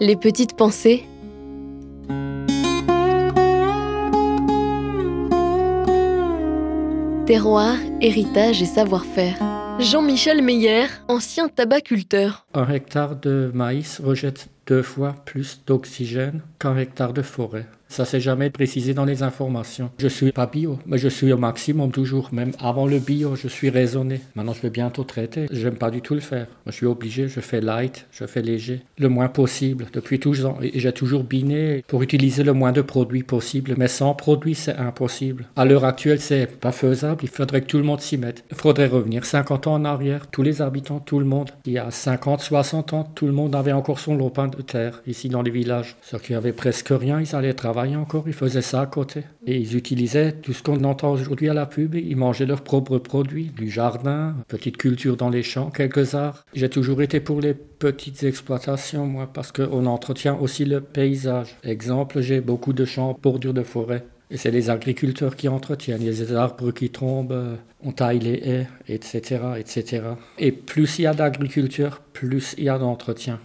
Les petites pensées. Terroir, héritage et savoir-faire. Jean-Michel Meyer, ancien tabaculteur. Un hectare de maïs rejette deux fois plus d'oxygène qu'un hectare de forêt. Ça s'est jamais précisé dans les informations. Je suis pas bio, mais je suis au maximum toujours. Même avant le bio, je suis raisonné. Maintenant, je vais bientôt traiter. J'aime pas du tout le faire. Je suis obligé, je fais light, je fais léger. Le moins possible, depuis toujours. J'ai toujours biné pour utiliser le moins de produits possible. Mais sans produits, c'est impossible. À l'heure actuelle, c'est pas faisable. Il faudrait que tout le monde s'y mette. Il faudrait revenir 50 ans en arrière. Tous les habitants, tout le monde. Il y a 50, 60 ans, tout le monde avait encore son lopin de terre ici dans les villages. Ceux qui avaient presque rien, ils allaient travailler encore, ils faisaient ça à côté. Et ils utilisaient tout ce qu'on entend aujourd'hui à la pub, ils mangeaient leurs propres produits, du jardin, petite culture dans les champs, quelques arts. J'ai toujours été pour les petites exploitations, moi, parce qu'on entretient aussi le paysage. Exemple, j'ai beaucoup de champs bordure de forêt. Et c'est les agriculteurs qui entretiennent. Il y a des arbres qui tombent, on taille les haies, etc., etc. Et plus il y a d'agriculture, plus il y a d'entretien.